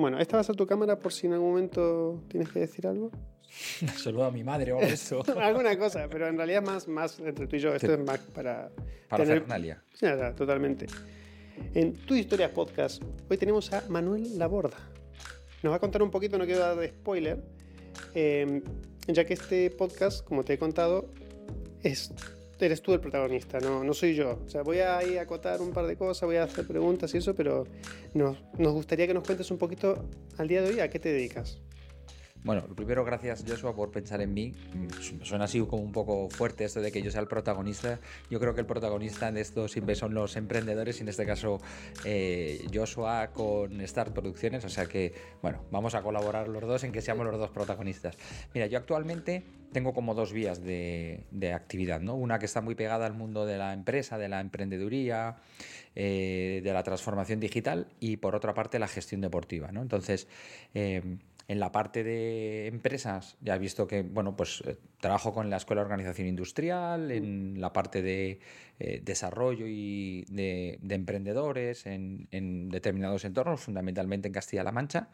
Bueno, ¿esta va a ser tu cámara por si en algún momento tienes que decir algo? Saludo a mi madre o eso. Alguna cosa, pero en realidad más, más entre tú y yo. Esto es más para. Para tener- Fernalia. Sí, ya, totalmente. En Tu Historias Podcast, hoy tenemos a Manuel Laborda. Nos va a contar un poquito, no quiero dar de spoiler, eh, ya que este podcast, como te he contado, es, eres tú el protagonista, no, no soy yo. O sea, voy a ir a acotar un par de cosas, voy a hacer preguntas y eso, pero nos, nos gustaría que nos cuentes un poquito al día de hoy a qué te dedicas. Bueno, lo primero, gracias Joshua por pensar en mí. Suena así como un poco fuerte esto de que yo sea el protagonista. Yo creo que el protagonista de esto siempre son los emprendedores y en este caso eh, Joshua con Start Producciones. O sea que, bueno, vamos a colaborar los dos en que seamos los dos protagonistas. Mira, yo actualmente tengo como dos vías de, de actividad, ¿no? Una que está muy pegada al mundo de la empresa, de la emprendeduría, eh, de la transformación digital y por otra parte la gestión deportiva, ¿no? Entonces, eh, en la parte de empresas, ya he visto que, bueno, pues eh, trabajo con la Escuela de Organización Industrial, en la parte de eh, desarrollo y de, de emprendedores en, en determinados entornos, fundamentalmente en Castilla-La Mancha.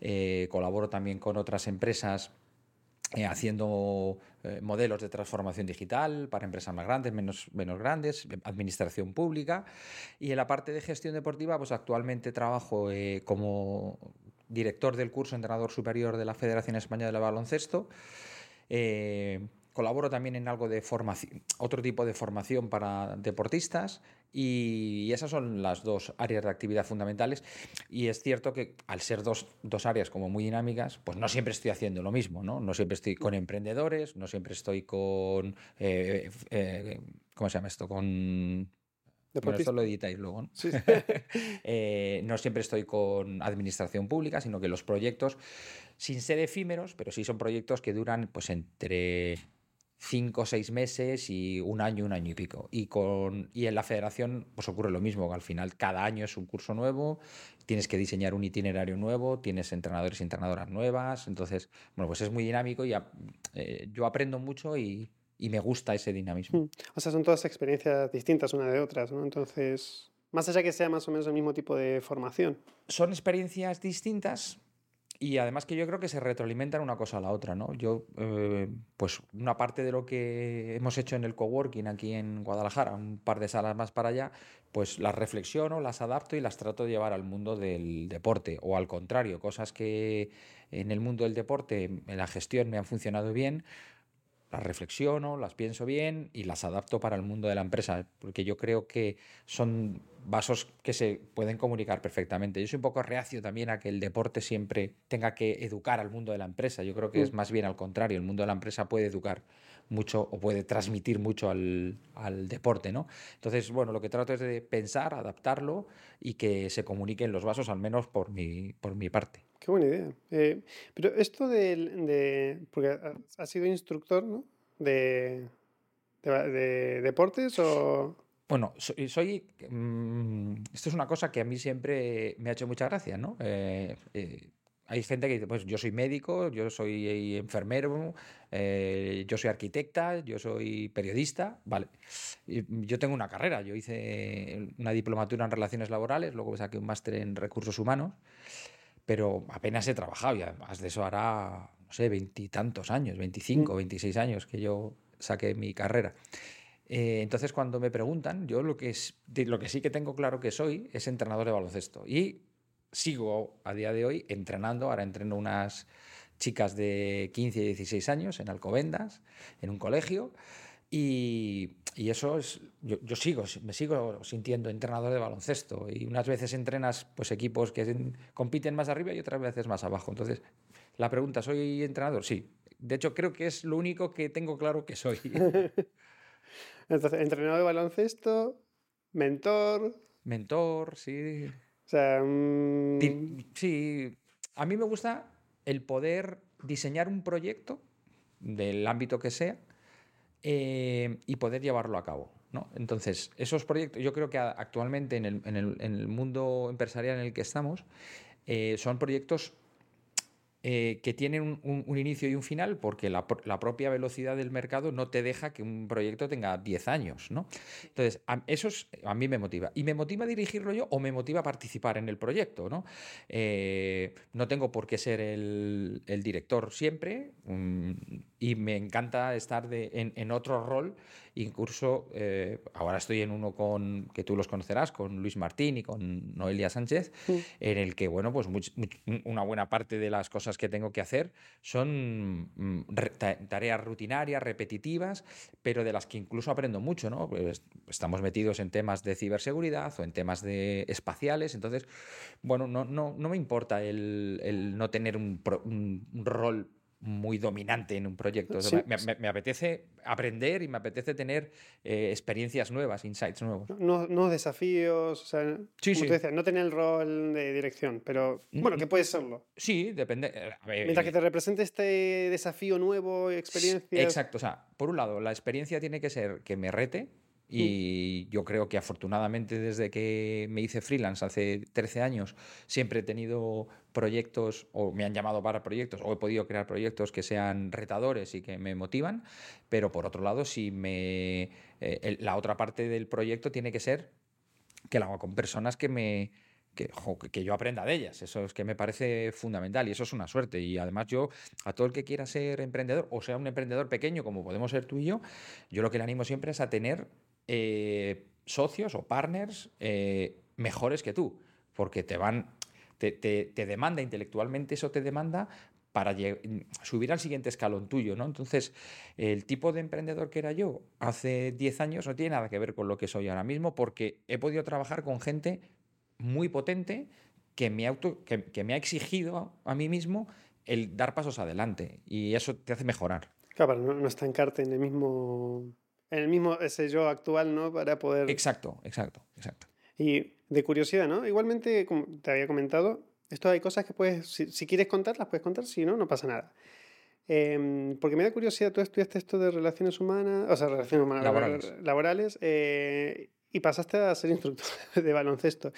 Eh, colaboro también con otras empresas haciendo eh, modelos de transformación digital para empresas más grandes, menos, menos grandes, administración pública. Y en la parte de gestión deportiva, pues actualmente trabajo eh, como director del curso entrenador superior de la Federación Española de Baloncesto. Eh, colaboro también en algo de formación, otro tipo de formación para deportistas y esas son las dos áreas de actividad fundamentales. Y es cierto que al ser dos, dos áreas como muy dinámicas, pues no siempre estoy haciendo lo mismo, ¿no? No siempre estoy con emprendedores, no siempre estoy con... eh, eh, ¿Cómo se llama esto? Con... Bueno, esto lo editáis luego, ¿no? Sí, sí. Eh, no siempre estoy con administración pública, sino que los proyectos, sin ser efímeros, pero sí son proyectos que duran pues entre cinco o seis meses y un año, un año y pico. Y, con, y en la federación pues ocurre lo mismo, que al final cada año es un curso nuevo, tienes que diseñar un itinerario nuevo, tienes entrenadores y entrenadoras nuevas, entonces, bueno, pues es muy dinámico y a- eh, yo aprendo mucho y, y me gusta ese dinamismo. Mm. O sea, son todas experiencias distintas una de otras, ¿no? Entonces, más allá que sea más o menos el mismo tipo de formación. son experiencias distintas y además que yo creo que se retroalimentan una cosa a la otra, ¿no? Yo, eh, pues una parte de lo que hemos hecho en el coworking aquí en Guadalajara, un par de salas más para allá, pues las reflexiono, las adapto y las trato de llevar al mundo del deporte o al contrario, cosas que en el mundo del deporte, en la gestión me han funcionado bien, las reflexiono, las pienso bien y las adapto para el mundo de la empresa, porque yo creo que son vasos que se pueden comunicar perfectamente. Yo soy un poco reacio también a que el deporte siempre tenga que educar al mundo de la empresa. Yo creo que es más bien al contrario, el mundo de la empresa puede educar mucho o puede transmitir mucho al, al deporte, ¿no? Entonces, bueno, lo que trato es de pensar, adaptarlo y que se comuniquen los vasos, al menos por mi, por mi parte. Qué buena idea. Eh, pero esto del- de, Porque ha- has sido instructor, ¿no? De, de, de deportes o... Bueno, soy, soy, mm, esto es una cosa que a mí siempre me ha hecho mucha gracia, ¿no? Eh, eh, hay gente que dice, pues yo soy médico, yo soy enfermero, eh, yo soy arquitecta, yo soy periodista, vale. Yo tengo una carrera, yo hice una diplomatura en relaciones laborales, luego saqué un máster en recursos humanos, pero apenas he trabajado y además de eso hará, no sé, veintitantos años, 25, 26 años que yo saqué mi carrera. Eh, entonces, cuando me preguntan, yo lo que, es, lo que sí que tengo claro que soy es entrenador de baloncesto. Y sigo a día de hoy entrenando. Ahora entreno unas chicas de 15 y 16 años en Alcobendas, en un colegio. Y, y eso es, yo, yo sigo, me sigo sintiendo entrenador de baloncesto. Y unas veces entrenas pues, equipos que en- compiten más arriba y otras veces más abajo. Entonces, la pregunta, ¿soy entrenador? Sí. De hecho, creo que es lo único que tengo claro que soy. Entonces, entrenador de baloncesto, mentor, Mentor, sí. o sea... Di- Sí, a mí me gusta el poder diseñar un proyecto del ámbito que sea eh, y poder llevarlo a cabo. ¿no? Entonces, esos proyectos, yo creo que actualmente en el, en el- en el mundo empresarial en el que estamos, eh, son proyectos eh, que tienen un, inicio y un final porque la, propia velocidad del mercado no te deja que un proyecto tenga 10 años, ¿no? Entonces, eso a mí me motiva. Y me motiva dirigirlo yo o me motiva participar en el proyecto, ¿no? Eh, no tengo por qué ser el, director siempre mm, y me encanta estar en, otro rol. Incluso eh, ahora estoy en uno con, que tú los conocerás, con Luis Martín y con Noelia Sánchez, en el que, bueno, pues una buena parte de las cosas que tengo que hacer son mm, tareas rutinarias, repetitivas, pero de las que incluso aprendo mucho, ¿no? Pues estamos metidos en temas de ciberseguridad o en temas de espaciales, entonces, bueno, no, no, no me importa el, no tener un, un rol muy dominante en un proyecto. me, apetece aprender y me apetece tener eh, experiencias nuevas, insights nuevos. No, desafíos, o sea, no tener el rol de dirección, pero bueno, que puede serlo. Sí, depende. Eh, Mientras que te represente este desafío nuevo, experiencia. Exacto, o sea, por un lado, la experiencia tiene que ser que me rete, Y yo creo que afortunadamente desde que me hice freelance hace 13 años, siempre he tenido proyectos o me han llamado para proyectos o he podido crear proyectos que sean retadores y que me motivan. Pero por otro lado, si me, eh, la otra parte del proyecto tiene que ser que lo hago con personas que me, que, que, yo aprenda de ellas. Eso es que me parece fundamental y eso es una suerte. Y además yo, a todo el que quiera ser emprendedor, o sea un emprendedor pequeño como podemos ser tú y yo, yo lo que le animo siempre es a tener eh, socios o partners eh, mejores que tú, porque te van, te, te, demanda intelectualmente, eso te demanda para subir al siguiente escalón tuyo, ¿no? Entonces, el tipo de emprendedor que era yo hace 10 años no tiene nada que ver con lo que soy ahora mismo, porque he podido trabajar con gente muy potente que me, auto, que, me ha exigido a mí mismo el dar pasos adelante y eso te hace mejorar. Claro, no, no estancarte en el mismo en el mismo ese yo actual, ¿no? Para poder... Exacto, exacto, exacto. Y de curiosidad, ¿no? Igualmente, como te había comentado, esto hay cosas que puedes, si, quieres contarlas, puedes contar, si no, no pasa nada. Em, porque me da curiosidad, tú estudiaste esto de relaciones humanas, o sea, relaciones humanas laborales, laborales eh, y pasaste a ser instructor de baloncesto.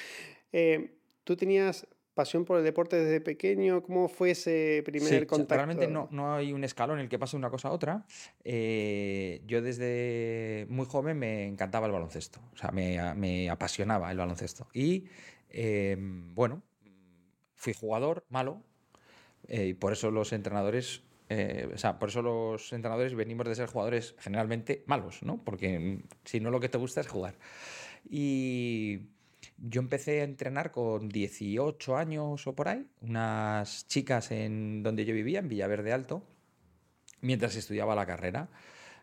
Eh, ¿Tú tenías pasión por el deporte desde pequeño? ¿Cómo fue ese primer contacto? realmente no, no, hay un escalón en el que pase una cosa a otra. Eh, yo desde muy joven me encantaba el baloncesto, o sea, me, me apasionaba el baloncesto. Y em, bueno, fui jugador malo eh, y por eso los entrenadores eh, o sea, por eso los entrenadores venimos de ser jugadores generalmente malos, ¿no? Porque mm, si no lo que te gusta es jugar. Y yo empecé a entrenar con 18 años o por ahí, unas chicas en donde yo vivía, en Villaverde Alto, mientras estudiaba la carrera.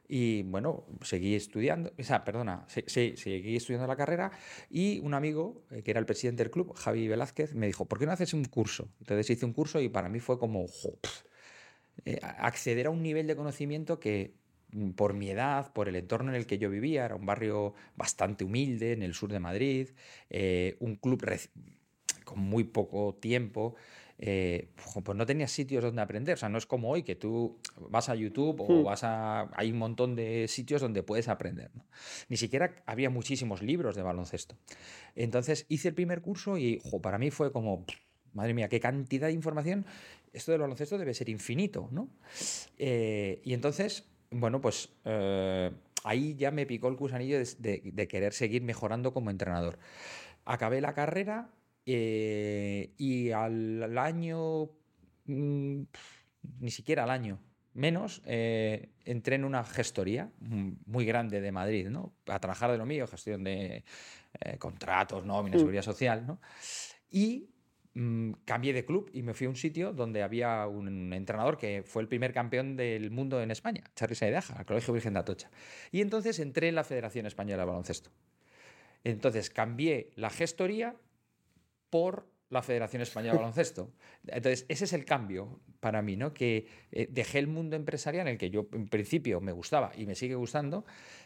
Y bueno, seguí estudiando, o sea, perdona, sí, seguí estudiando la carrera y un amigo, eh, que era el presidente del club, Javi Velázquez, me dijo, ¿por qué no haces un curso? Entonces hice un curso y para mí fue como eh, acceder a un nivel de conocimiento que por mi edad, por el entorno en el que yo vivía, era un barrio bastante humilde en el sur de Madrid, eh, un club con muy poco tiempo, eh, pues no tenía sitios donde aprender. O sea, no es como hoy que tú vas a YouTube o hmm. vas a... Hay un montón de sitios donde puedes aprender. Ni siquiera había muchísimos libros de baloncesto. Entonces hice el primer curso y para mí fue como... Madre mía, qué cantidad de información. Esto del baloncesto debe ser infinito, ¿no? Eh, y entonces bueno, pues eh, ahí ya me picó el gusanillo de, querer seguir mejorando como entrenador. Acabé la carrera eh, y al, año, mm, ni siquiera al año, menos, eh, entré en una gestoría muy grande de Madrid, ¿no? A trabajar de lo mío, gestión de contratos, nómina, mm. seguridad social, ¿no? Y Mm, cambié de club y me fui a un sitio donde había un entrenador que fue el primer campeón del mundo en España, Charly Saidaja, al Colegio Virgen de Atocha. Y entonces entré en la Federación Española de Baloncesto. Entonces cambié la gestoría por la Federación Española de Baloncesto. Entonces, ese es el cambio para mí, ¿no? Que eh, dejé el mundo empresarial en el que yo en principio me gustaba y me sigue gustando,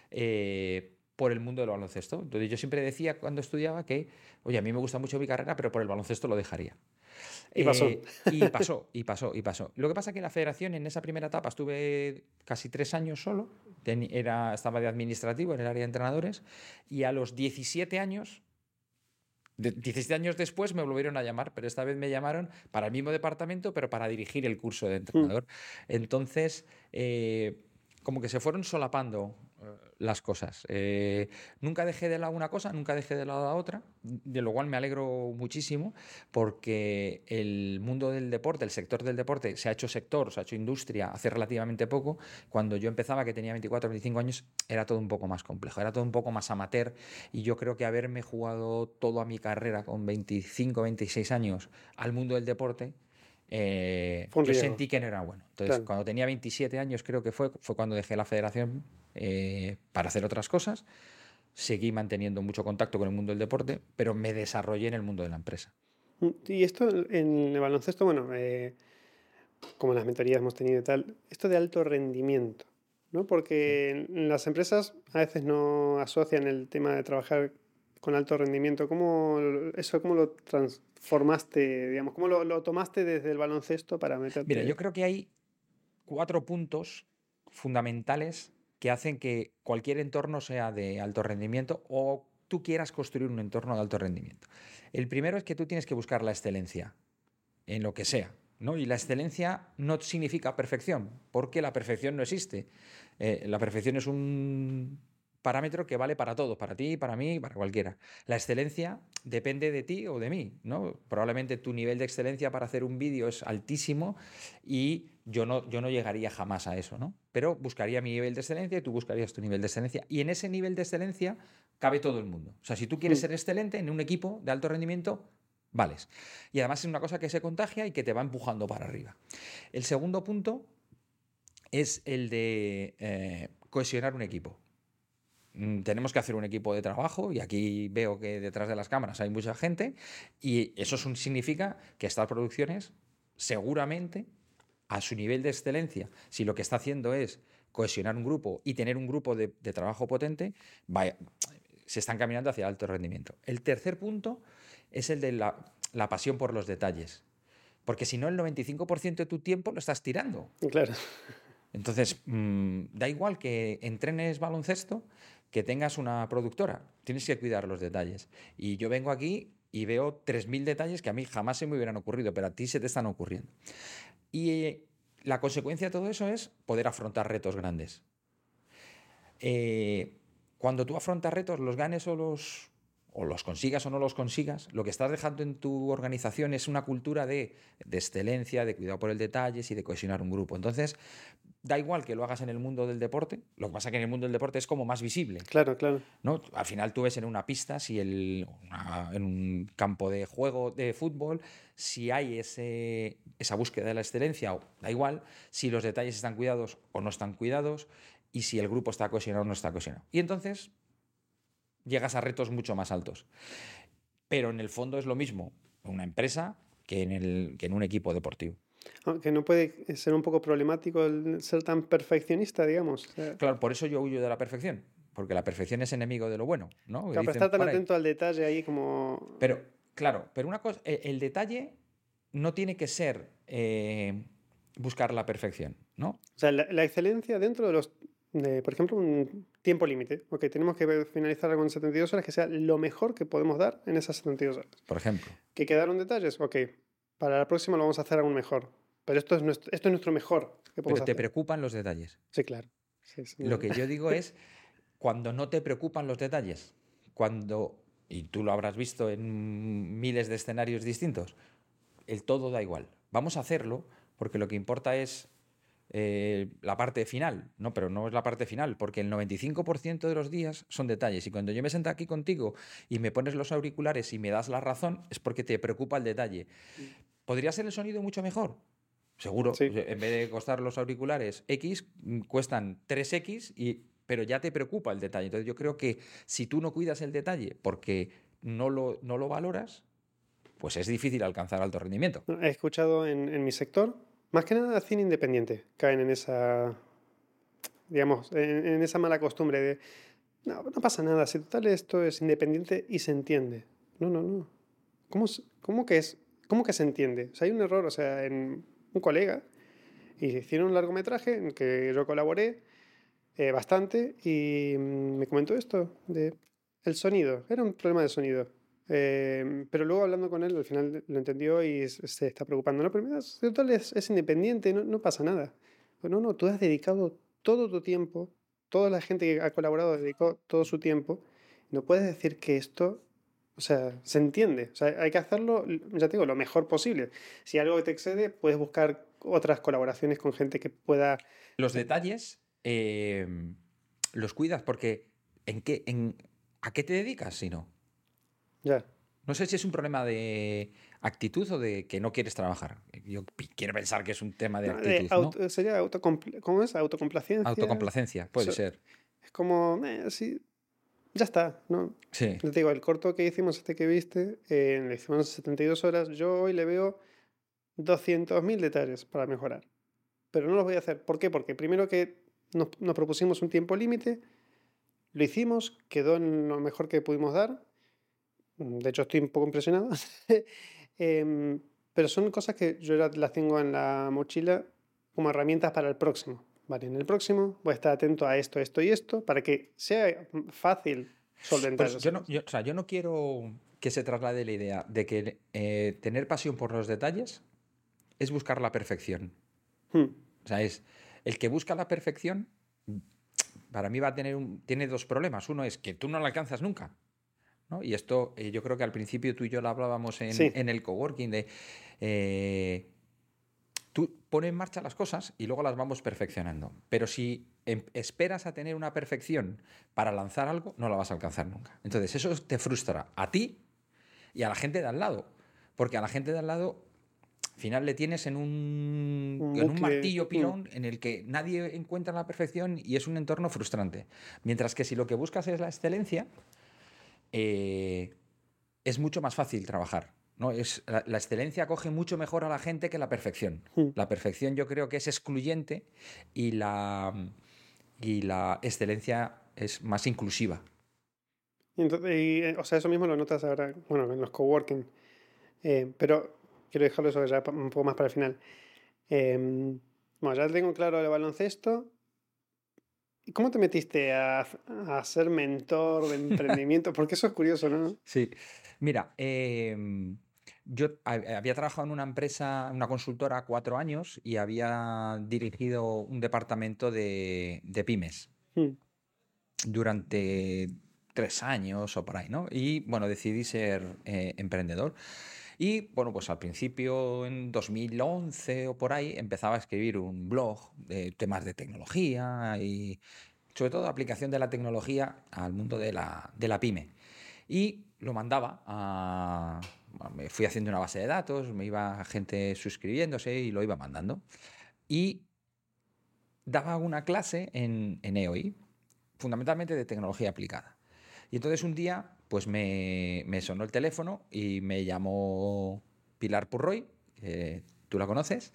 eh, por el mundo del baloncesto. Entonces yo siempre decía cuando estudiaba que, oye, a mí me gusta mucho mi carrera, pero por el baloncesto lo dejaría. Y pasó. Eh, y pasó, y pasó, y pasó. Lo que pasa es que en la federación, en esa primera etapa, estuve casi tres años solo. era, estaba de administrativo en el área de entrenadores. Y a los 17 años 17 años después me volvieron a llamar, pero esta vez me llamaron para el mismo departamento, pero para dirigir el curso de entrenador. Entonces, eh, como que se fueron solapando las cosas. Eh, nunca dejé de lado una cosa, nunca dejé de lado la otra, de lo cual me alegro muchísimo porque el mundo del deporte, el sector del deporte, se ha hecho sector, se ha hecho industria hace relativamente poco. Cuando yo empezaba, que tenía 24 o 25 años, era todo un poco más complejo, era todo un poco más amateur y yo creo que haberme jugado toda mi carrera con 25, 26 años al mundo del deporte, eh, yo sentí que no era bueno. Entonces, cuando tenía 27 años, creo que fue, fue cuando dejé la federación eh, para hacer otras cosas. Seguí manteniendo mucho contacto con el mundo del deporte, pero me desarrollé en el mundo de la empresa. Y esto en el baloncesto, bueno, eh, como las mentorías hemos tenido y tal, esto de alto rendimiento, ¿no? Porque las empresas a veces no asocian el tema de trabajar con alto rendimiento. ¿Cómo eso cómo lo transformaste, digamos, cómo lo, lo tomaste desde el baloncesto para meterte? Mira, yo creo que hay cuatro puntos fundamentales que hacen que cualquier entorno sea de alto rendimiento o tú quieras construir un entorno de alto rendimiento. El primero es que tú tienes que buscar la excelencia en lo que sea. ¿no? Y la excelencia no significa perfección, porque la perfección no existe. Eh, la perfección es un parámetro que vale para todos, para ti, para mí, para cualquiera. La excelencia depende de ti o de mí, ¿no? Probablemente tu nivel de excelencia para hacer un vídeo es altísimo y yo no, yo no llegaría jamás a eso, ¿no? Pero buscaría mi nivel de excelencia y tú buscarías tu nivel de excelencia. Y en ese nivel de excelencia cabe todo el mundo. O sea, si tú quieres mm. ser excelente en un equipo de alto rendimiento, vales. Y además es una cosa que se contagia y que te va empujando para arriba. El segundo punto es el de eh, cohesionar un equipo. Mm, tenemos que hacer un equipo de trabajo y aquí veo que detrás de las cámaras hay mucha gente y eso significa que estas producciones seguramente a su nivel de excelencia, si lo que está haciendo es cohesionar un grupo y tener un grupo de, trabajo potente, se están caminando hacia alto rendimiento. El tercer punto es el de la, la pasión por los detalles. Porque si no, el 95% de tu tiempo lo estás tirando. Claro. Entonces, mm, da igual que entrenes baloncesto, que tengas una productora. Tienes que cuidar los detalles. Y yo vengo aquí y veo 3.000 detalles que a mí jamás se me hubieran ocurrido, pero a ti se te están ocurriendo. Y eh, la consecuencia de todo eso es poder afrontar retos grandes. Eh, cuando tú afrontas retos, los ganes o los, o los consigas o no los consigas, lo que estás dejando en tu organización es una cultura de, de excelencia, de cuidado por el detalle y de cohesionar un grupo. Entonces, da igual que lo hagas en el mundo del deporte, lo que pasa es que en el mundo del deporte es como más visible. Claro, claro. ¿no? Al final tú ves en una pista, si el, en un campo de juego de fútbol, si hay ese, esa búsqueda de la excelencia, da igual, si los detalles están cuidados o no están cuidados, y si el grupo está cohesionado o no está cohesionado. Y entonces llegas a retos mucho más altos. Pero en el fondo es lo mismo una empresa que en, el, que en un equipo deportivo. Aunque no puede ser un poco problemático el ser tan perfeccionista, digamos. Claro, por eso yo huyo de la perfección, porque la perfección es enemigo de lo bueno, ¿no? Claro, estar tan atento al detalle ahí como... Pero, claro, pero una cosa, el, detalle no tiene que ser eh, buscar la perfección, ¿no? O sea, la, excelencia dentro de los por ejemplo, un tiempo límite. Ok, tenemos que finalizar algo en 72 horas que sea lo mejor que podemos dar en esas 72 horas. Por ejemplo. ¿Que quedaron detalles? Ok, para la próxima lo vamos a hacer aún mejor. Pero esto es nuestro, esto es nuestro mejor. Pero te preocupan los detalles. Sí, claro. Lo que yo digo es, cuando no te preocupan los detalles, cuando, y tú lo habrás visto en miles de escenarios distintos, el todo da igual. Vamos a hacerlo porque lo que importa es eh, la parte final, ¿no? Pero no es la parte final, porque el 95% de los días son detalles. Y cuando yo me siento aquí contigo y me pones los auriculares y me das la razón, es porque te preocupa el detalle. ¿Podría ser el sonido mucho mejor? Seguro. En vez de costar los auriculares X, mm, cuestan 3X, y, pero ya te preocupa el detalle. Entonces yo creo que si tú no cuidas el detalle porque no lo, no lo valoras, pues es difícil alcanzar alto rendimiento. He escuchado en, en mi sector más que nada cine independiente caen en esa, digamos, en, esa mala costumbre de, no, no pasa nada, si total esto es independiente y se entiende. No, no, no. ¿Cómo, cómo que es? ¿Cómo que se entiende? O sea, hay un error, o sea, en un colega y hicieron un largometraje en que yo colaboré eh, bastante y mm, me comentó esto de el sonido. Era un problema de sonido. Eh, pero luego hablando con él, al final lo entendió y se está preocupando. No, pero total es, es independiente, no, no, pasa nada. Pues no, no, tú has dedicado todo tu tiempo, toda la gente que ha colaborado dedicó todo su tiempo. No puedes decir que esto, o sea, se entiende. O sea, hay que hacerlo, ya te digo, lo mejor posible. Si algo te excede, puedes buscar otras colaboraciones con gente que pueda... Los detalles eh, los cuidas porque ¿en qué, en, ¿a qué te dedicas si no? Ya. No sé si es un problema de actitud o de que no quieres trabajar. Yo quiero pensar que es un tema de actitud. ¿no? Sería ¿cómo es? Autocomplacencia. Autocomplacencia, puede ser. Es como, eh, sí, ya está, ¿no? Sí. Te digo, el corto que hicimos, este que viste, eh, le hicimos 72 horas, yo hoy le veo 200.000 detalles para mejorar. Pero no los voy a hacer. ¿Por qué? Porque primero que nos, nos propusimos un tiempo límite, lo hicimos, quedó en lo mejor que pudimos dar. De hecho, estoy un poco impresionado. eh, pero son cosas que yo las tengo en la mochila como herramientas para el próximo. Vale, en el próximo voy a estar atento a esto, esto y esto para que sea fácil solventar pues yo, no, yo, o sea, yo no quiero que se traslade la idea de que eh, tener pasión por los detalles es buscar la perfección. Hmm. O sea, es el que busca la perfección, para mí va a tener un, tiene dos problemas. Uno es que tú no la alcanzas nunca. ¿no? Y esto eh, yo creo que al principio tú y yo lo hablábamos en, Sí. en el coworking de... eh, tú pones en marcha las cosas y luego las vamos perfeccionando. Pero si em- esperas a tener una perfección para lanzar algo, no la vas a alcanzar nunca. Entonces eso te frustra a ti y a la gente de al lado. Porque a la gente de al lado, al final le tienes en un, en martillo mm. pilón en el que nadie encuentra la perfección y es un entorno frustrante. Mientras que si lo que buscas es la excelencia, eh, es mucho más fácil trabajar. ¿No? Es, la, la excelencia acoge mucho mejor a la gente que la perfección. La perfección yo creo que es excluyente y la, y la excelencia es más inclusiva. Y entonces, y, eh, o sea, eso mismo lo notas ahora, bueno, en los coworking. Eh, pero quiero dejarlo eso ya un poco más para el final. Eh, bueno, ya tengo claro el baloncesto. ¿Y ¿Cómo te metiste a, a ser mentor de emprendimiento? Porque eso es curioso, ¿no? Sí, mira, em, yo ha- había trabajado en una empresa, una consultora, cuatro años y había dirigido un departamento de, de pymes Hmm. durante tres años o por ahí, ¿no? Y bueno, decidí ser eh, emprendedor. Y bueno, pues al principio, en 2011 o por ahí, empezaba a escribir un blog de temas de tecnología y sobre todo aplicación de la tecnología al mundo de la, de la pyme. Y lo mandaba a... bueno, me fui haciendo una base de datos, me iba gente suscribiéndose y lo iba mandando. Y daba una clase en, en EOI, fundamentalmente de tecnología aplicada. Y entonces un día, pues me, me sonó el teléfono y me llamó Pilar Purroy, que tú la conoces,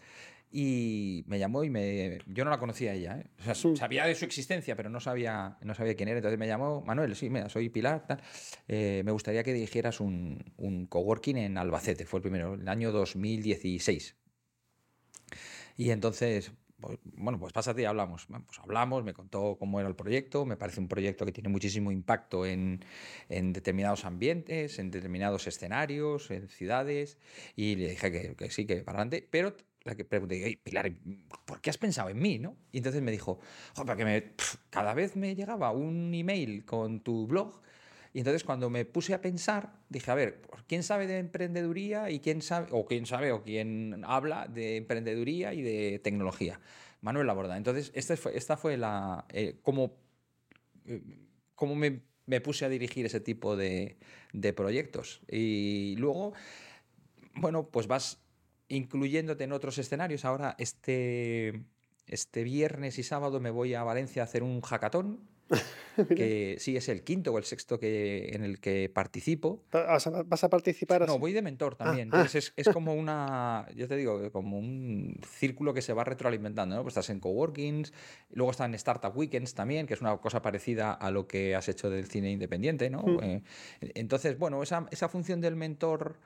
y me llamó y me... Yo no la conocía a ella, ¿eh? O sea, Sí. sabía de su existencia, pero no sabía, no sabía quién era. Entonces me llamó, Manuel, sí, mira, soy Pilar, tal. Eh, me gustaría que dirigieras un, un coworking en Albacete, fue el primero, el año 2016. Y entonces, bueno, pues pásate y hablamos. Pues hablamos, me contó cómo era el proyecto, me parece un proyecto que tiene muchísimo impacto en, en determinados ambientes, en determinados escenarios, en ciudades, y le dije que, que sí, que para adelante, pero la que pregunté, "Oye, Pilar, ¿por qué has pensado en mí? ¿no? Y entonces me dijo, "Jo, porque me, pf, cada vez me llegaba un email con tu blog y entonces cuando me puse a pensar, dije, a ver, ¿quién sabe de emprendeduría y quién sabe, o quién sabe, o quién habla de emprendeduría y de tecnología? Manuel Laborda. Entonces, esta fue, esta fue la, eh, como, eh, cómo me, me puse a dirigir ese tipo de, de proyectos. Y luego, bueno, pues vas incluyéndote en otros escenarios. Ahora, este, este viernes y sábado me voy a Valencia a hacer un hackathon que sí es el quinto o el sexto que, en el que participo. ¿Vas a participar así? No, voy de mentor también. ah. Entonces es, es como una, yo te digo, como un círculo que se va retroalimentando, ¿no? Pues estás en coworkings, luego están Startup Weekends también, que es una cosa parecida a lo que has hecho del cine independiente, ¿no? Mm. Eh, entonces, bueno, esa, esa función del mentor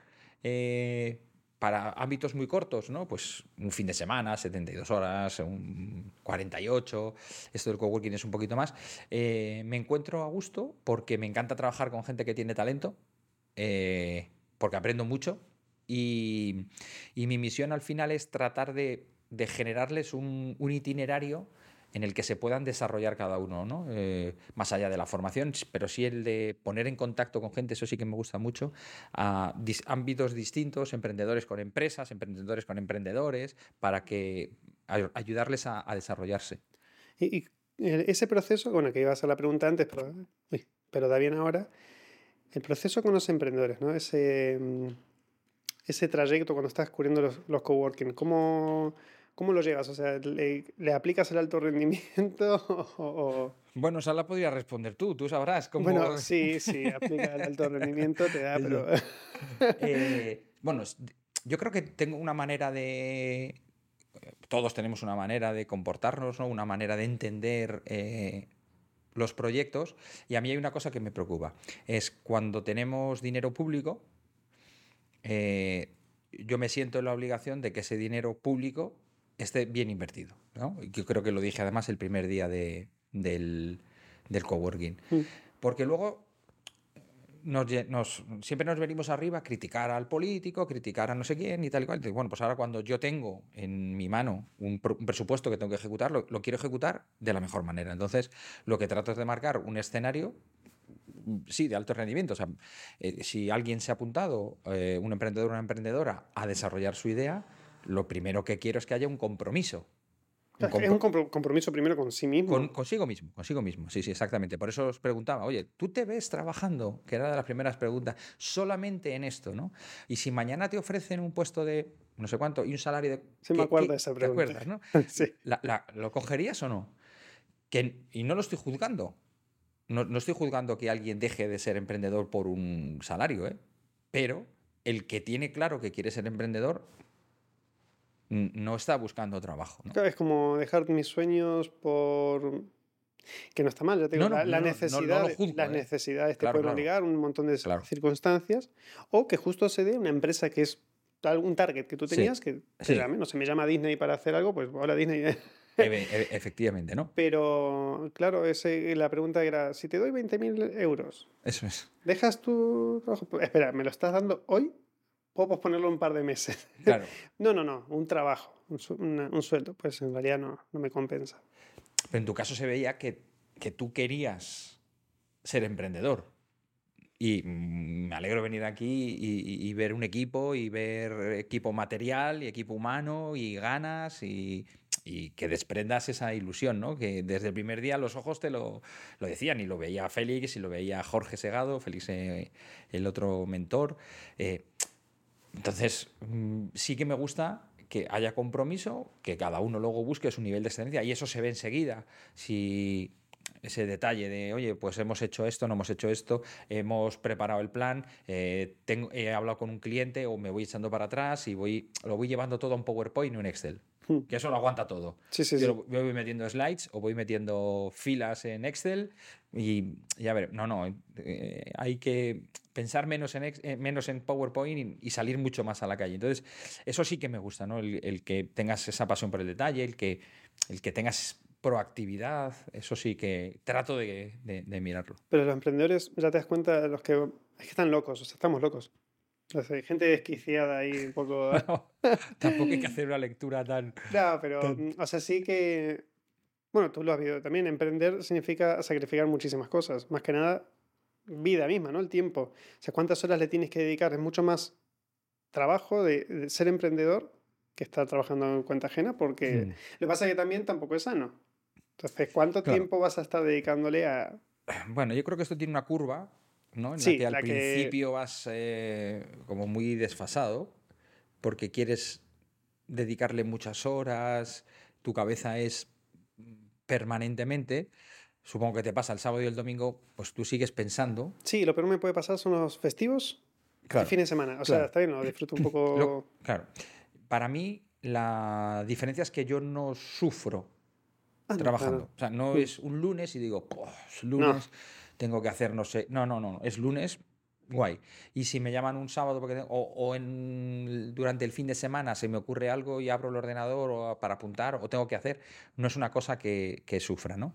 eh, para ámbitos muy cortos, ¿no? Pues un fin de semana, 72 horas, un 48, esto del coworking es un poquito más. Eh, me encuentro a gusto porque me encanta trabajar con gente que tiene talento. eh, porque aprendo mucho y, mi misión al final es tratar de, generarles un, itinerario en el que se puedan desarrollar cada uno, ¿no? Eh, más allá de la formación, pero sí el de poner en contacto con gente, eso sí que me gusta mucho, a ámbitos distintos, emprendedores con empresas, emprendedores con emprendedores, para que ayudarles a, desarrollarse. Y, ese proceso, bueno, que ibas a la pregunta antes, pero, pero da bien ahora, el proceso con los emprendedores, ¿no? Ese, mm, ese trayecto cuando estás cubriendo los, los coworking, ¿cómo, ¿cómo lo llegas? O sea, ¿le, aplicas el alto rendimiento o, Bueno, esa la podrías responder tú, tú sabrás cómo... Bueno, sí, sí, aplica el alto rendimiento, te da, pero... Eh, bueno, yo creo que tengo una manera de... Todos tenemos una manera de comportarnos, ¿no? una manera de entender eh, los proyectos. Y a mí hay una cosa que me preocupa. Es cuando tenemos dinero público, eh, yo me siento en la obligación de que ese dinero público esté bien invertido. Yo creo que lo dije además el primer día de, del, del coworking. Mm. Porque luego nos, siempre nos venimos arriba a criticar al político, criticar a no sé quién y tal y cual. Bueno, pues ahora cuando yo tengo en mi mano un, presupuesto que tengo que ejecutar, lo, quiero ejecutar de la mejor manera. Entonces, lo que trato es de marcar un escenario sí, de alto rendimiento. O sea, eh, si alguien se ha apuntado, eh, un emprendedor o una emprendedora, a desarrollar su idea, lo primero que quiero es que haya un compromiso es un compromiso primero con sí mismo. consigo mismo, consigo mismo. Sí, sí, exactamente. Por eso os preguntaba, oye, ¿tú te ves trabajando? Que era de las primeras preguntas, solamente en esto, ¿no? Y si mañana te ofrecen un puesto de no sé cuánto y un salario de. Sí, me acuerdo de esa pregunta. ¿Te acuerdas, no? sí. ¿Lo cogerías o no? Que, y no lo estoy juzgando. No, no estoy juzgando que alguien deje de ser emprendedor por un salario, ¿eh? Pero el que tiene claro que quiere ser emprendedor no está buscando trabajo. ¿no? es como dejar mis sueños por... Que no está mal, ya tengo la, necesidad, las ¿eh? necesidades te pueden obligar, un montón de circunstancias, o que justo se dé una empresa que es un target que tú tenías, que no se me llama Disney para hacer algo, pues ahora Disney... efectivamente, ¿no? Pero, claro, ese, la pregunta era, si te doy 20.000 euros, Eso es. ¿dejas tu trabajo? Espera, ¿me lo estás dando hoy puedo posponerlo un par de meses. Claro. no, no, no, un trabajo, un, sueldo, pues en realidad no, no, me compensa. Pero en tu caso se veía que, que tú querías ser emprendedor. Y me alegro venir aquí y, ver un equipo y ver equipo material y equipo humano y ganas y, y, que desprendas esa ilusión, ¿no? Que desde el primer día los ojos te lo, lo decían y lo veía Félix y lo veía Jorge Segado, Félix eh, el otro mentor. Eh, entonces, mm, sí que me gusta que haya compromiso, que cada uno luego busque su nivel de excelencia y eso se ve enseguida. Si ese detalle de, oye, pues hemos hecho esto, no hemos hecho esto, hemos preparado el plan, eh, tengo, he hablado con un cliente o me voy echando para atrás y voy, lo voy llevando todo a un PowerPoint o un Excel. Hmm. Que eso lo aguanta todo. Sí, sí, Yo voy metiendo slides o voy metiendo filas en Excel y, ya ver, no, no, eh, hay que pensar menos en, eh, menos en PowerPoint y, salir mucho más a la calle. Entonces, eso sí que me gusta, ¿no? El, que tengas esa pasión por el detalle, el que, el que tengas proactividad, eso sí que trato de, mirarlo. Pero los emprendedores, ya te das cuenta, los que, es que están locos, o sea, estamos locos. hay gente desquiciada ahí un poco. tampoco hay que hacer una lectura tan. No, pero, o sea, sí que. Bueno, tú lo has visto también. Emprender significa sacrificar muchísimas cosas. Más que nada, vida misma, ¿no? El tiempo. O sea, ¿cuántas horas le tienes que dedicar? Es mucho más trabajo de, ser emprendedor que estar trabajando en cuenta ajena, porque lo que pasa es que también tampoco es sano. Entonces, ¿cuánto tiempo vas a estar dedicándole a...? Bueno, yo creo que esto tiene una curva, ¿no? En la que al principio vas eh, como muy desfasado, porque quieres dedicarle muchas horas, tu cabeza es permanentemente supongo que te pasa el sábado y el domingo, pues tú sigues pensando. Sí, lo peor que me puede pasar son los festivos claro, fin de semana. O sea, está bien, lo disfruto un poco. claro. Para mí, la diferencia es que yo no sufro ah, trabajando. O sea, no mm. es un lunes y digo, pues lunes tengo que hacer no sé. No, no, no. Es lunes, guay. Y si me llaman un sábado porque o, o en, durante el fin de semana se me ocurre algo y abro el ordenador o para apuntar o tengo que hacer, no es una cosa que, que sufra, ¿no?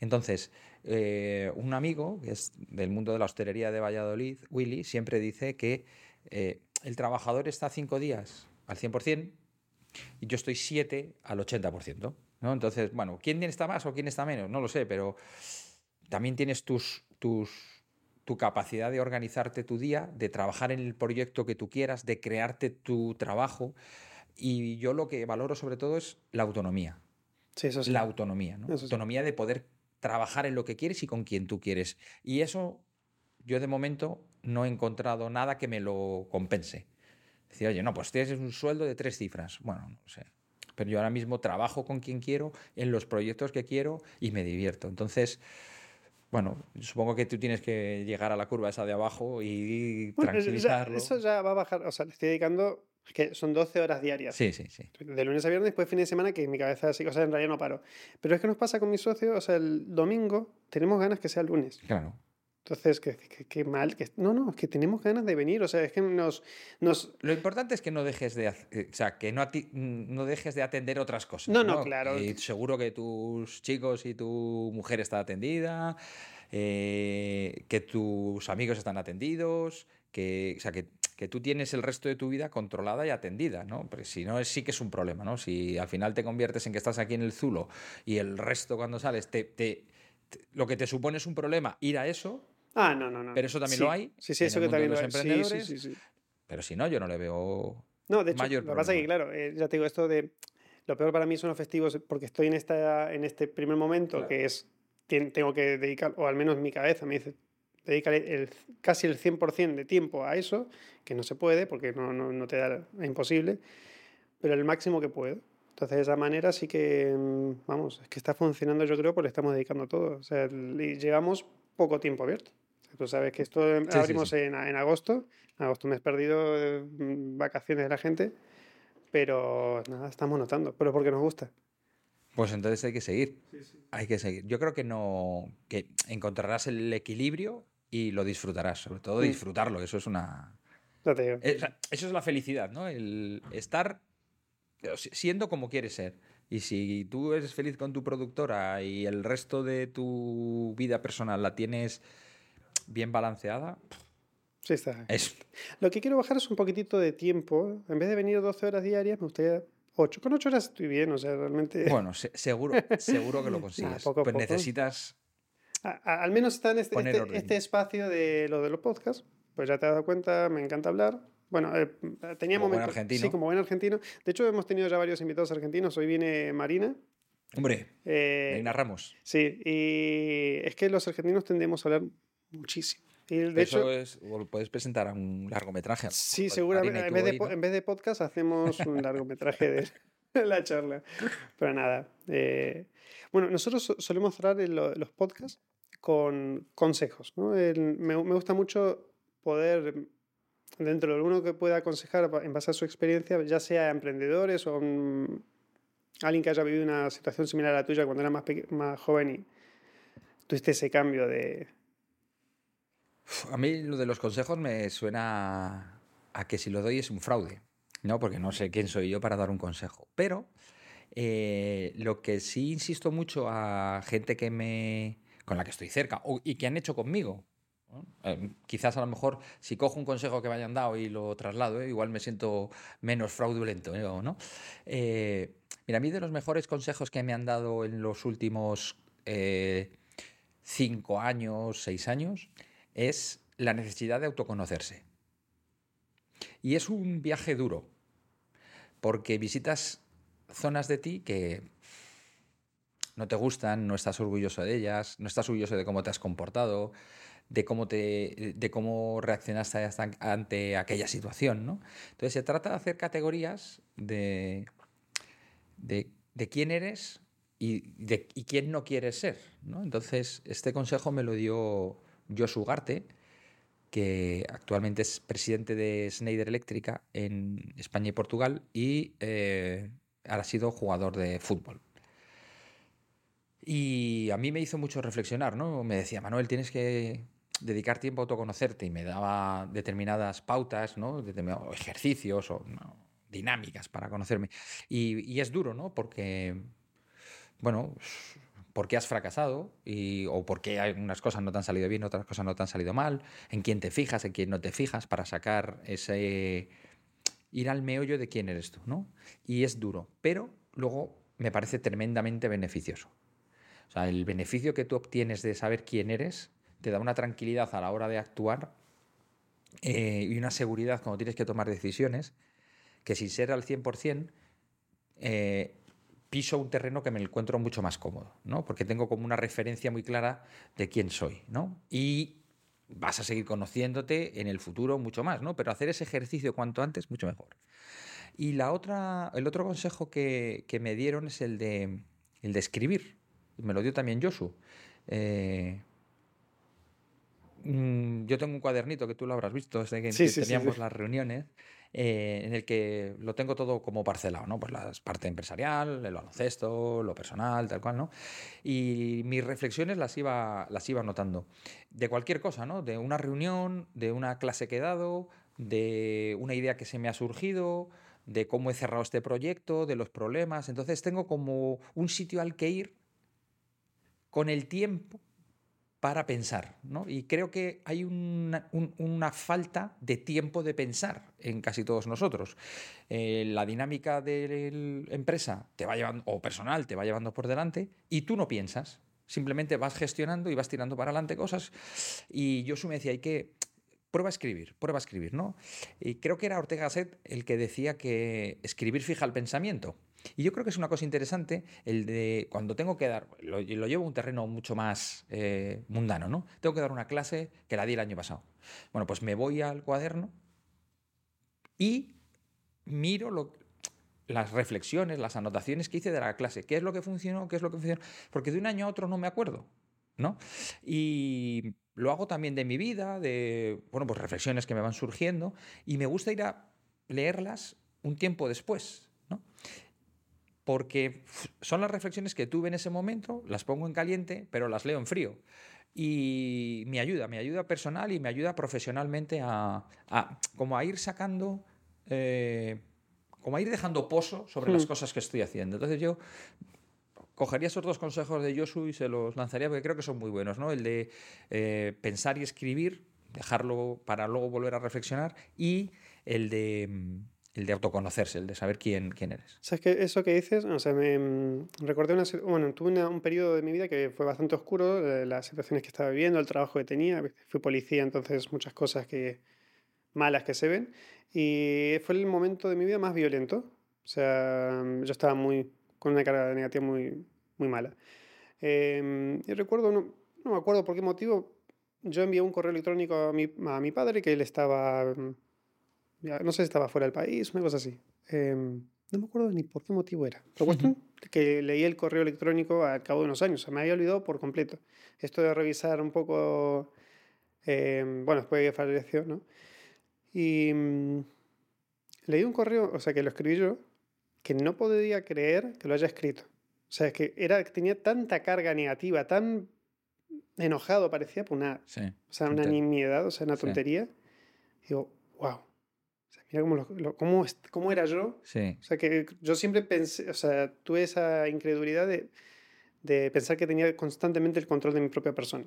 Entonces, eh, un amigo que es del mundo de la hostelería de Valladolid, Willy, siempre dice que eh, el trabajador está cinco días al 100% y yo estoy siete al 80%. ¿no? Entonces, bueno, ¿quién está más o quién está menos? No lo sé, pero también tienes tus, tus, tu capacidad de organizarte tu día, de trabajar en el proyecto que tú quieras, de crearte tu trabajo. Y yo lo que valoro sobre todo es la autonomía. Sí, eso sí. La autonomía, ¿no? Eso sí. Autonomía de poder trabajar en lo que quieres y con quien tú quieres. Y eso yo de momento no he encontrado nada que me lo compense. Decir, oye, no, pues tienes un sueldo de tres cifras. Bueno, no sé. Pero yo ahora mismo trabajo con quien quiero, en los proyectos que quiero y me divierto. Entonces, bueno, supongo que tú tienes que llegar a la curva esa de abajo y Bueno, eso ya- tranquilizarlo. eso ya va a bajar. O sea, le estoy dedicando. que son 12 horas diarias. Sí, sí, sí. De lunes a viernes, después fin de semana, que mi cabeza así, o sea, en realidad no paro. Pero es que nos pasa con mi socio, o sea, el domingo tenemos ganas que sea el lunes. Claro. Entonces, qué, qué- qué mal. Que, no, no, es que tenemos ganas de venir. O sea, es que nos. nos Lo importante es que no dejes de, eh, o sea, que no, ati- no dejes de atender otras cosas. No, no, claro. Y seguro que tus chicos y tu mujer está atendida, eh, que tus amigos están atendidos, que, o sea, que, que tú tienes el resto de tu vida controlada y atendida, ¿no? Porque si no, es- sí que es un problema, ¿no? Si al final te conviertes en que estás aquí en el Zulo y el resto cuando sales te, te- te- lo que te supone es un problema ir a eso, ah, no, no, no. Pero eso también Sí, lo hay Sí, sí, en eso que también lo hay. Sí, emprendedores. Sí, sí, pero si no, yo no le veo No, de hecho, mayor lo que pasa es que, claro, eh, ya te digo, esto de. Lo peor para mí son los festivos porque estoy en, esta, en este primer momento Claro. que es. Tengo que dedicar, o al menos mi cabeza me dice, dedícale el, casi el 100% de tiempo a eso, que no se puede porque no, no, no te da, es imposible, pero el máximo que puedo. Entonces, de esa manera sí que, mm, vamos, es que está funcionando, yo creo, porque le estamos dedicando todo. O sea, llevamos poco tiempo abierto. Tú sabes que esto sí, abrimos sí. En, en agosto. En agosto me he perdido eh, mm, vacaciones de la gente, pero nada, estamos notando, pero porque nos gusta. Pues entonces hay que seguir. Hay que seguir. Yo creo que no. que encontrarás el equilibrio y lo disfrutarás. Sobre todo Mm. disfrutarlo. Eso es una. Te digo. Eso es la felicidad, ¿no? El estar eh, si- siendo como quieres ser. Y si tú eres feliz con tu productora y el resto de tu vida personal la tienes bien balanceada, Sí, está. es. Lo que quiero bajar es un poquitito de tiempo. En vez de venir 12 horas diarias, me gustaría 8. Con 8 horas estoy bien, o sea, realmente. Bueno, se- seguro, seguro que lo consigues. poco a pues poco. necesitas. A- a- al menos está en este, este, este espacio de lo de los podcasts. Pues ya te has dado cuenta, me encanta hablar. Bueno, eh, tenía Como buen momentos. argentino. Sí, como buen argentino. De hecho, hemos tenido ya varios invitados argentinos. Hoy viene Marina. Hombre, Eh, Marina Ramos. Sí, y es que los argentinos tendemos a hablar muchísimo. Y de Eso hecho, es, lo puedes presentar a un largometraje. a sí, seguramente. En vez, de, ¿no? en vez de podcast hacemos un largometraje de la charla. Pero nada. eh, bueno, nosotros so- solemos cerrar los podcasts con consejos. ¿no? El- me, me gusta mucho poder, dentro de uno que pueda aconsejar en base a su experiencia, ya sea a emprendedores o un- alguien que haya vivido una situación similar a la tuya cuando era más, más joven y tuviste ese cambio de... A mí lo de los consejos me suena a que si lo doy es un fraude, ¿no? Porque no sé quién soy yo para dar un consejo. Pero eh, lo que sí insisto mucho a gente que me con la que estoy cerca y que han hecho conmigo. Eh, quizás a lo mejor si cojo un consejo que me hayan dado y lo traslado, ¿eh? igual me siento menos fraudulento, ¿eh? ¿O ¿no? Mira, a mí de los mejores consejos que me han dado en los últimos cinco años, seis años, es la necesidad de autoconocerse. Y es un viaje duro, porque visitas zonas de ti que no te gustan, no estás orgulloso de ellas, no estás orgulloso de cómo te has comportado, de cómo, te, de cómo reaccionaste ante aquella situación. ¿no? Entonces se trata de hacer categorías de, de, de quién eres y, de, y quién no quieres ser. ¿no? Entonces este consejo me lo dio Josu Ugarte, que actualmente es presidente de Schneider Eléctrica en España y Portugal y eh, ha sido jugador de fútbol. Y a mí me hizo mucho reflexionar, ¿no? Me decía, Manuel, tienes que dedicar tiempo a autoconocerte y me daba determinadas pautas, ¿no? Determinados ejercicios o dinámicas para conocerme. Y, es duro, ¿no? Porque, bueno, porque has fracasado y, o porque unas cosas no te han salido bien, otras cosas no te han salido mal, en quién te fijas, en quién no te fijas, para sacar ese... ir al meollo de quién eres tú, ¿no? Y es duro, pero luego me parece tremendamente beneficioso. O sea, el beneficio que tú obtienes de saber quién eres te da una tranquilidad a la hora de actuar eh, y una seguridad cuando tienes que tomar decisiones que sin ser al 100%, eh, piso un terreno que me encuentro mucho más cómodo, ¿no? Porque tengo como una referencia muy clara de quién soy, ¿no? Y vas a seguir conociéndote en el futuro mucho más, ¿no? Pero hacer ese ejercicio cuanto antes, mucho mejor. Y la otra, el otro consejo que, me dieron es el de, el de escribir. Me lo dio también Josu. Eh, mm, yo tengo un cuadernito que tú lo habrás visto desde que, teníamos las reuniones eh, en el que lo tengo todo como parcelado, ¿no? Pues la parte empresarial, el baloncesto, lo personal, tal cual, ¿no? Y mis reflexiones las iba, las iba notando. De cualquier cosa, ¿no? De una reunión, de una clase que he dado, de una idea que se me ha surgido, de cómo he cerrado este proyecto, de los problemas. Entonces tengo como un sitio al que ir con el tiempo para pensar. ¿no? Y creo que hay una, falta de tiempo de pensar en casi todos nosotros. Eh, la dinámica de la empresa te va llevando, o personal te va llevando por delante y tú no piensas. Simplemente vas gestionando y vas tirando para adelante cosas. Y yo me decía, hay que prueba a escribir, prueba a escribir, ¿no? Y creo que era Ortega Gasset el que decía que escribir fija el pensamiento. Y yo creo que es una cosa interesante el de cuando tengo que dar, lo, llevo a un terreno mucho más eh, mundano, ¿no? Tengo que dar una clase que la di el año pasado. Bueno, pues me voy al cuaderno y miro las reflexiones, las anotaciones que hice de la clase. ¿Qué es lo que funcionó? ¿Qué es lo que funcionó? Porque de un año a otro no me acuerdo, ¿no? Y lo hago también de mi vida, de, bueno, pues reflexiones que me van surgiendo y me gusta ir a leerlas un tiempo después, ¿no? Porque son las reflexiones que tuve en ese momento, las pongo en caliente, pero las leo en frío. Y me ayuda, me ayuda personal y me ayuda profesionalmente a, como a ir sacando, eh, como a ir dejando pozo sobre las hmm. cosas que estoy haciendo. Entonces yo cogería esos dos consejos de Josu y se los lanzaría porque creo que son muy buenos, ¿no? El de eh, pensar y escribir, dejarlo para luego volver a reflexionar y el de mm, el de autoconocerse, el de saber quién, quién eres. ¿Sabes que Eso que dices, o sea, me mm, recordé una, bueno, tuve un periodo de mi vida que fue bastante oscuro, las situaciones que estaba viviendo, el trabajo que tenía, fui policía, entonces muchas cosas que malas que se ven, y fue el momento de mi vida más violento, o sea, yo estaba muy, con una carga negativa muy, muy mala. Em, y recuerdo, no, no me acuerdo por qué motivo, yo envié un correo electrónico a mi, a mi padre que él estaba mm, no sé si estaba fuera del país, una cosa así. Em, no me acuerdo ni por qué motivo era. Pero cuestión que leí el correo electrónico al cabo de unos años. O sea, me había olvidado por completo. Esto de revisar un poco, em, bueno, después de que falleció, ¿no? Y mm, leí un correo, o sea, que lo escribí yo, que no podía creer que lo haya escrito. O sea, que era, tenía tanta carga negativa, tan enojado parecía por una, o sea, una nimiedad, o sea, una tontería. digo, wow, mira cómo, cómo, era yo. Sí. O sea, que yo siempre pensé, o sea, tuve esa incredulidad de, de pensar que tenía constantemente el control de mi propia persona.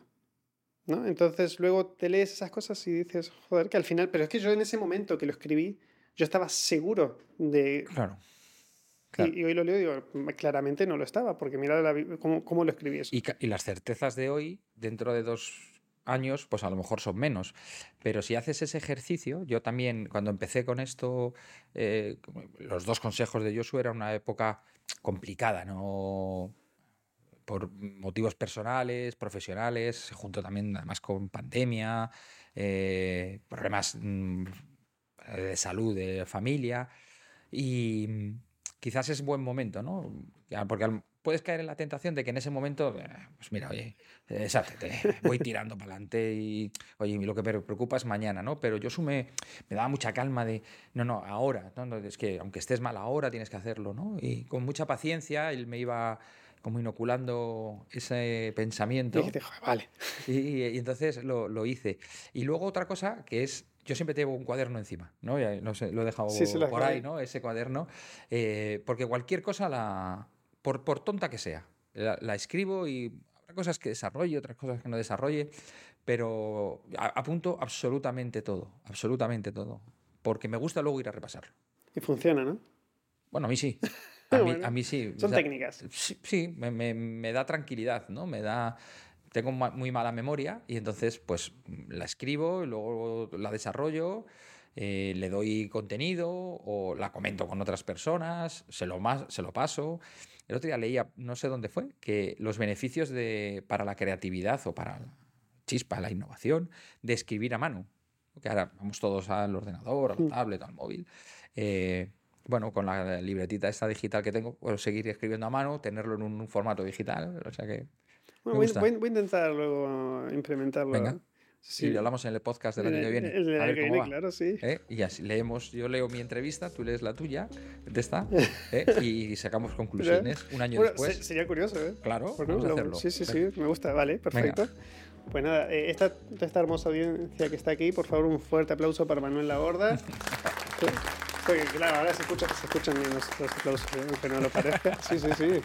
¿no? Entonces luego te lees esas cosas y dices, joder, que al final, pero es que yo en ese momento que lo escribí, yo estaba seguro de... Claro. Y, hoy lo leo y digo, claramente no lo estaba, porque mira cómo, cómo, lo escribí eso. Y, y, las certezas de hoy, dentro de dos años, pues a lo mejor son menos. Pero si haces ese ejercicio, yo también cuando empecé con esto, eh, los dos consejos de Joshua era una época complicada, ¿no? Por motivos personales, profesionales, junto también además con pandemia, eh, problemas mm, de salud, de familia. Y quizás es buen momento, ¿no? Porque puedes caer en la tentación de que en ese momento, eh, pues mira, oye, exacto, voy tirando para adelante y, oye, lo que me preocupa es mañana, ¿no? Pero yo me, me daba mucha calma de, no, no, ahora, ¿no? es que aunque estés mal ahora tienes que hacerlo, ¿no? Y con mucha paciencia él me iba como inoculando ese pensamiento. Y "Joder, vale. Y, y entonces lo, lo hice. Y luego otra cosa que es, yo siempre llevo un cuaderno encima, ¿no? Ya, no sé, lo he dejado Sí, por ahí. ¿no? Ese cuaderno. eh, porque cualquier cosa, la, por, por tonta que sea, la, la escribo y habrá cosas que desarrolle, otras cosas que no desarrolle, pero apunto absolutamente todo, absolutamente todo. Porque me gusta luego ir a repasarlo. Y funciona, ¿no? Bueno, a mí sí. A mí, Bueno, a mí sí. Son O sea, técnicas. Sí, sí, me, me- me da tranquilidad, ¿no? Me da... Tengo muy mala memoria y entonces pues la escribo y luego la desarrollo, eh, le doy contenido o la comento con otras personas, se lo, más, se lo paso. El otro día leía, no sé dónde fue, que los beneficios de, para la creatividad o para la chispa, la innovación, de escribir a mano. Que ahora vamos todos al ordenador, a la tablet, al móvil. Eh, bueno, con la libretita esta digital que tengo, puedo seguir escribiendo a mano, tenerlo en un formato digital. O sea que. Bueno, voy a intentar luego implementarlo. Venga. Sí. Y lo hablamos en el podcast del año que viene. El, el a ver cómo viene, va. claro, sí. ¿eh? Y así leemos, yo leo mi entrevista, tú lees la tuya, de esta, ¿eh? y sacamos conclusiones un año Bueno, después. se- sería curioso, ¿eh? Claro, vamos a lo- hacerlo. Sí, sí, Venga. sí, me gusta, vale, perfecto. Pues nada, eh, esta, esta hermosa audiencia que está aquí, por favor, un fuerte aplauso para Manuel Laborda. Porque claro, ahora se, escucha, se escuchan los, los aplausos, ¿eh? aunque no lo parezca. Sí, sí, sí.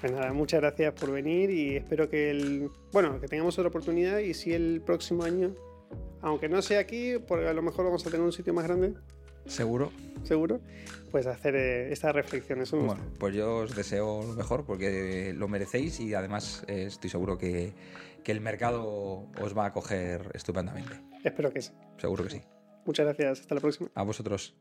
Pues nada, muchas gracias por venir y espero que el, bueno, que tengamos otra oportunidad y si el próximo año, aunque no sea aquí, porque a lo mejor vamos a tener un sitio más grande, Seguro. seguro, pues hacer eh, estas reflexiones. Un gusto. Bueno, pues yo os deseo lo mejor porque lo merecéis y además eh, estoy seguro que, que el mercado os va a acoger estupendamente. Espero que sí. Seguro que sí. Muchas gracias, hasta la próxima. A vosotros.